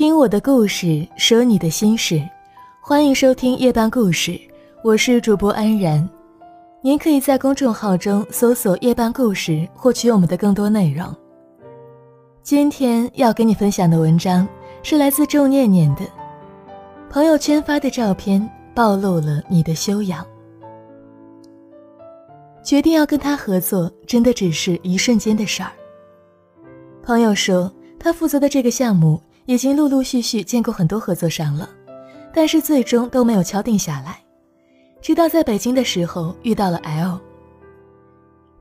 听我的故事，说你的心事，欢迎收听夜半故事，我是主播安然。您可以在公众号中搜索“夜半故事”，获取我们的更多内容。今天要给你分享的文章是来自周念念的，朋友圈发的照片暴露了你的修养。决定要跟他合作，真的只是一瞬间的事儿。朋友说，他负责的这个项目。已经陆陆续续见过很多合作商了，但是最终都没有敲定下来。直到在北京的时候遇到了 L。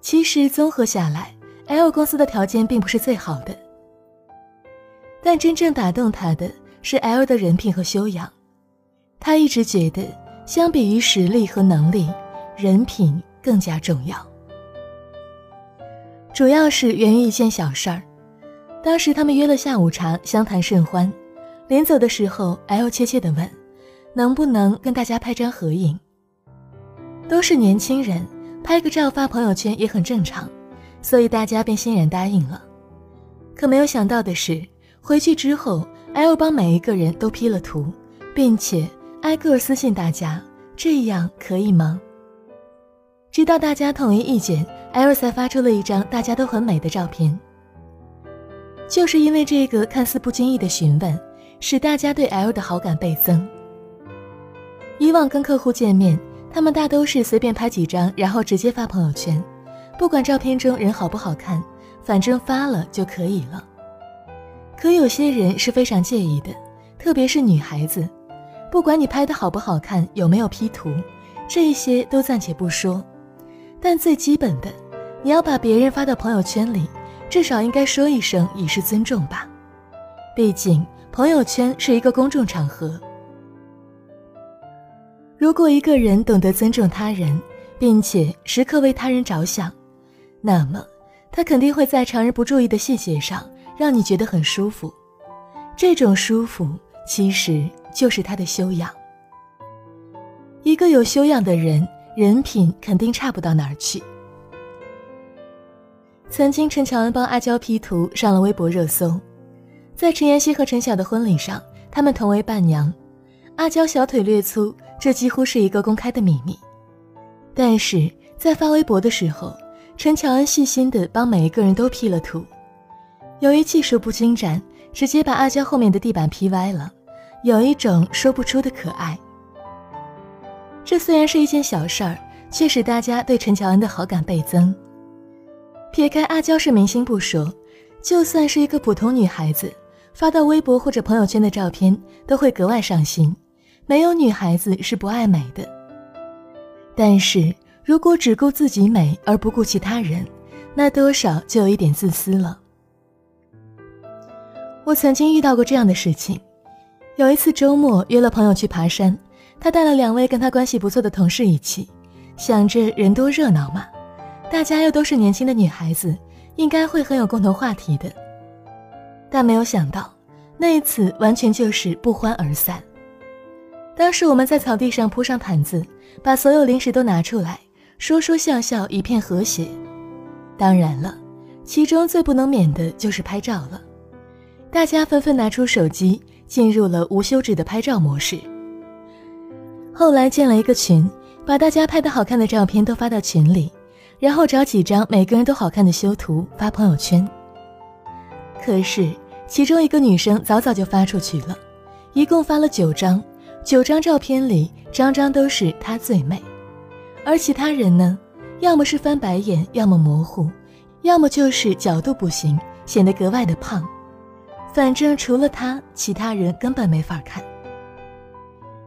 其实综合下来，L 公司的条件并不是最好的，但真正打动他的是 L 的人品和修养。他一直觉得，相比于实力和能力，人品更加重要。主要是源于一件小事儿。当时他们约了下午茶，相谈甚欢。临走的时候，L 怯怯地问：“能不能跟大家拍张合影？”都是年轻人，拍个照发朋友圈也很正常，所以大家便欣然答应了。可没有想到的是，回去之后，L 帮每一个人都 P 了图，并且挨个私信大家：“这样可以吗？”直到大家统一意见，L 才发出了一张大家都很美的照片。就是因为这个看似不经意的询问，使大家对 L 的好感倍增。以往跟客户见面，他们大都是随便拍几张，然后直接发朋友圈，不管照片中人好不好看，反正发了就可以了。可有些人是非常介意的，特别是女孩子，不管你拍的好不好看，有没有 P 图，这些都暂且不说，但最基本的，你要把别人发到朋友圈里。至少应该说一声以示尊重吧，毕竟朋友圈是一个公众场合。如果一个人懂得尊重他人，并且时刻为他人着想，那么他肯定会在常人不注意的细节上让你觉得很舒服。这种舒服其实就是他的修养。一个有修养的人，人品肯定差不到哪儿去。曾经，陈乔恩帮阿娇 P 图上了微博热搜。在陈妍希和陈晓的婚礼上，他们同为伴娘。阿娇小腿略粗，这几乎是一个公开的秘密。但是在发微博的时候，陈乔恩细心地帮每一个人都 P 了图。由于技术不精湛，直接把阿娇后面的地板 P 歪了，有一种说不出的可爱。这虽然是一件小事儿，却使大家对陈乔恩的好感倍增。撇开阿娇是明星不说，就算是一个普通女孩子，发到微博或者朋友圈的照片都会格外上心。没有女孩子是不爱美的。但是如果只顾自己美而不顾其他人，那多少就有一点自私了。我曾经遇到过这样的事情：有一次周末约了朋友去爬山，他带了两位跟他关系不错的同事一起，想着人多热闹嘛。大家又都是年轻的女孩子，应该会很有共同话题的。但没有想到，那一次完全就是不欢而散。当时我们在草地上铺上毯子，把所有零食都拿出来，说说笑笑，一片和谐。当然了，其中最不能免的就是拍照了。大家纷纷拿出手机，进入了无休止的拍照模式。后来建了一个群，把大家拍的好看的照片都发到群里。然后找几张每个人都好看的修图发朋友圈。可是其中一个女生早早就发出去了，一共发了九张，九张照片里张张都是她最美，而其他人呢，要么是翻白眼，要么模糊，要么就是角度不行，显得格外的胖。反正除了她，其他人根本没法看。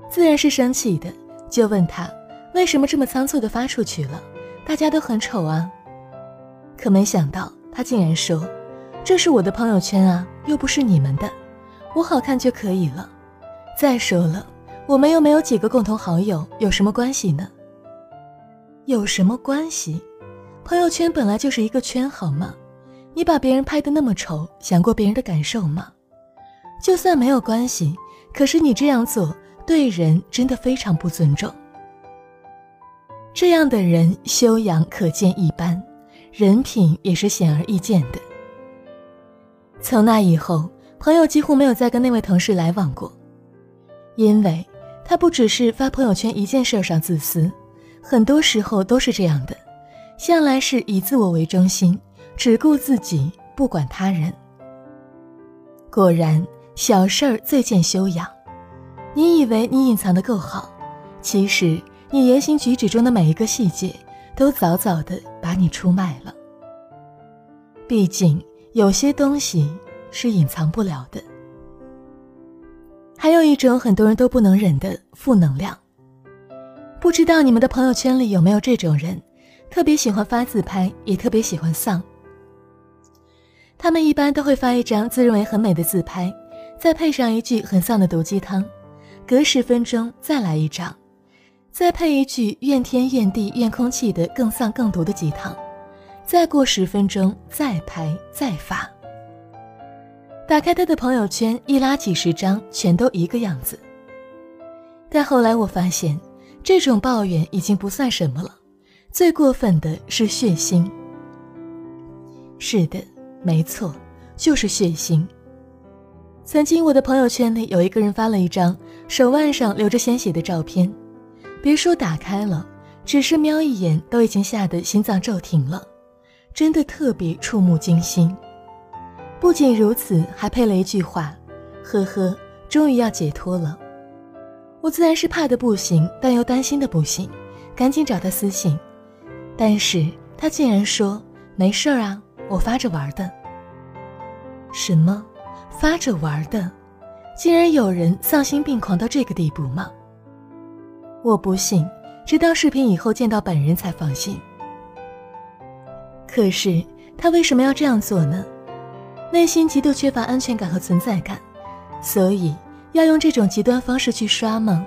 自然是生气的，就问她为什么这么仓促的发出去了。大家都很丑啊，可没想到他竟然说：“这是我的朋友圈啊，又不是你们的，我好看就可以了。再说了，我们又没有几个共同好友，有什么关系呢？有什么关系？朋友圈本来就是一个圈，好吗？你把别人拍的那么丑，想过别人的感受吗？就算没有关系，可是你这样做对人真的非常不尊重。”这样的人修养可见一斑，人品也是显而易见的。从那以后，朋友几乎没有再跟那位同事来往过，因为他不只是发朋友圈一件事上自私，很多时候都是这样的，向来是以自我为中心，只顾自己，不管他人。果然，小事儿最见修养。你以为你隐藏的够好，其实你言行举止中的每一个细节，都早早的把你出卖了。毕竟有些东西是隐藏不了的。还有一种很多人都不能忍的负能量。不知道你们的朋友圈里有没有这种人，特别喜欢发自拍，也特别喜欢丧。他们一般都会发一张自认为很美的自拍，再配上一句很丧的毒鸡汤，隔十分钟再来一张，再配一句怨天怨地怨空气的更丧更毒的鸡汤，再过十分钟再拍再发。打开他的朋友圈，一拉几十张，全都一个样子。但后来我发现，这种抱怨已经不算什么了，最过分的是血腥。是的。没错，就是血腥。曾经我的朋友圈里有一个人发了一张手腕上流着鲜血的照片，别说打开了，只是瞄一眼都已经吓得心脏骤停了，真的特别触目惊心。不仅如此，还配了一句话：“呵呵，终于要解脱了。”我自然是怕的不行，但又担心的不行，赶紧找他私信，但是他竟然说：“没事儿啊。”我发着玩的，什么？发着玩的，竟然有人丧心病狂到这个地步吗？我不信，直到视频以后见到本人才放心。可是他为什么要这样做呢？内心极度缺乏安全感和存在感，所以要用这种极端方式去刷吗？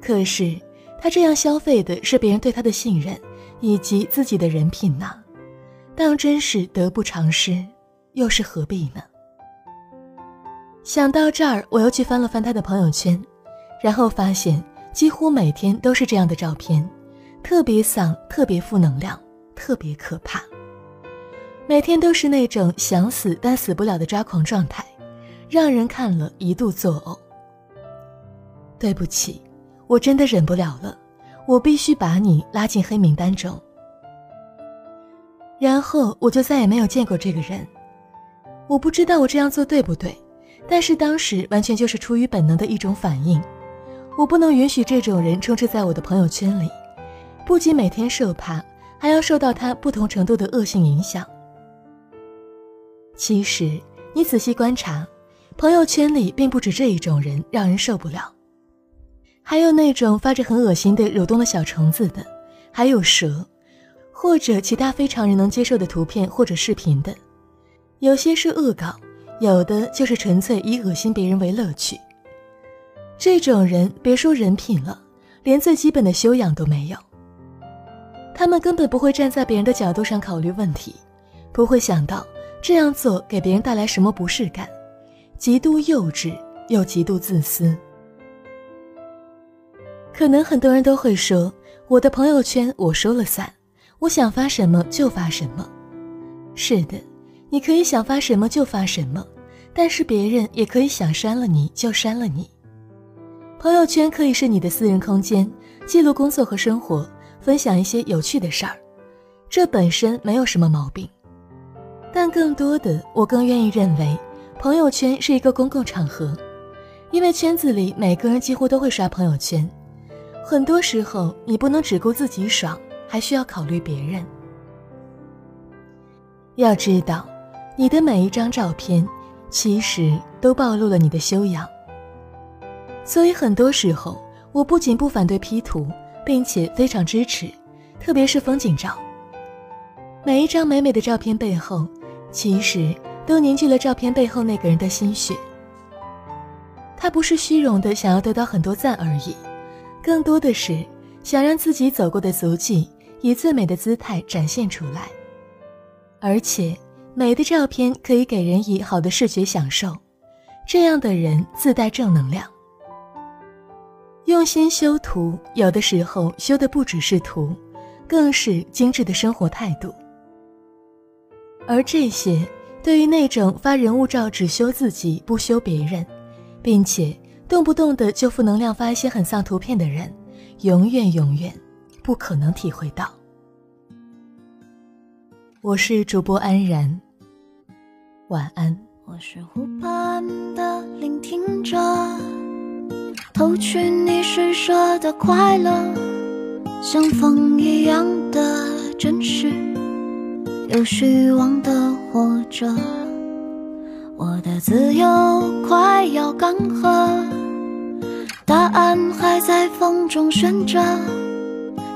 可是他这样消费的是别人对他的信任，以及自己的人品呢？当真是得不偿失，又是何必呢？想到这儿，我又去翻了翻他的朋友圈，然后发现几乎每天都是这样的照片，特别丧，特别负能量，特别可怕。每天都是那种想死但死不了的抓狂状态，让人看了一度作呕。对不起，我真的忍不了了，我必须把你拉进黑名单中。然后我就再也没有见过这个人，我不知道我这样做对不对，但是当时完全就是出于本能的一种反应，我不能允许这种人充斥在我的朋友圈里，不仅每天受怕，还要受到他不同程度的恶性影响。其实你仔细观察，朋友圈里并不止这一种人让人受不了，还有那种发着很恶心的蠕动的小虫子的，还有蛇。或者其他非常人能接受的图片或者视频的，有些是恶搞，有的就是纯粹以恶心别人为乐趣。这种人别说人品了，连最基本的修养都没有。他们根本不会站在别人的角度上考虑问题，不会想到这样做给别人带来什么不适感，极度幼稚又极度自私。可能很多人都会说，我的朋友圈我说了算。我想发什么就发什么，是的，你可以想发什么就发什么，但是别人也可以想删了你就删了你。朋友圈可以是你的私人空间，记录工作和生活，分享一些有趣的事儿，这本身没有什么毛病。但更多的，我更愿意认为，朋友圈是一个公共场合，因为圈子里每个人几乎都会刷朋友圈，很多时候你不能只顾自己爽。还需要考虑别人。要知道，你的每一张照片，其实都暴露了你的修养。所以很多时候，我不仅不反对 P 图，并且非常支持，特别是风景照。每一张美美的照片背后，其实都凝聚了照片背后那个人的心血。他不是虚荣的想要得到很多赞而已，更多的是想让自己走过的足迹。以最美的姿态展现出来，而且美的照片可以给人以好的视觉享受，这样的人自带正能量。用心修图，有的时候修的不只是图，更是精致的生活态度。而这些对于那种发人物照只修自己不修别人，并且动不动的就负能量发一些很丧图片的人，永远永远不可能体会到。我是主播安然，晚安。我是湖畔的聆听者，偷取你施舍的快乐，像风一样的真实，有虚妄的活着。我的自由快要干涸，答案还在风中悬着，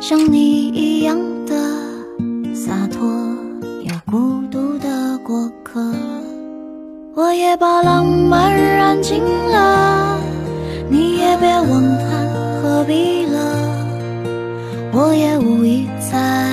像你一样的洒脱有孤独的过客。我也把浪漫燃尽了，你也别问他何必了。我也无意再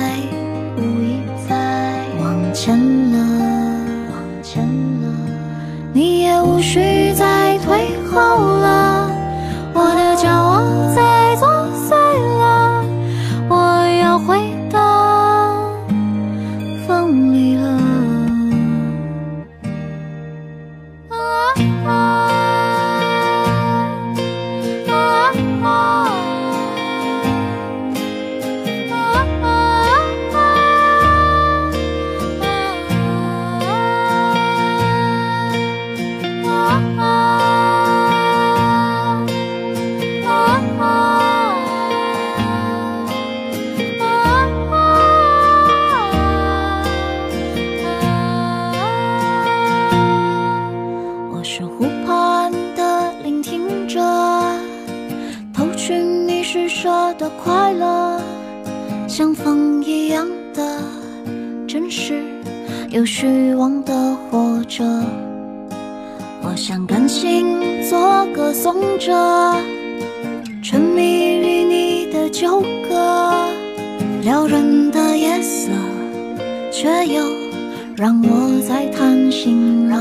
有虚妄的活着。我想甘心做个颂者，沉迷于你的纠葛，撩人的夜色，却又让我在贪心了。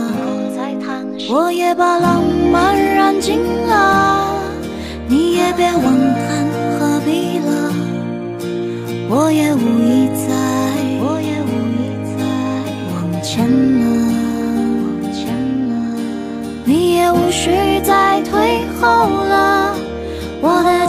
我也把浪漫燃尽了，你也别问谈何必了。我也无后了我的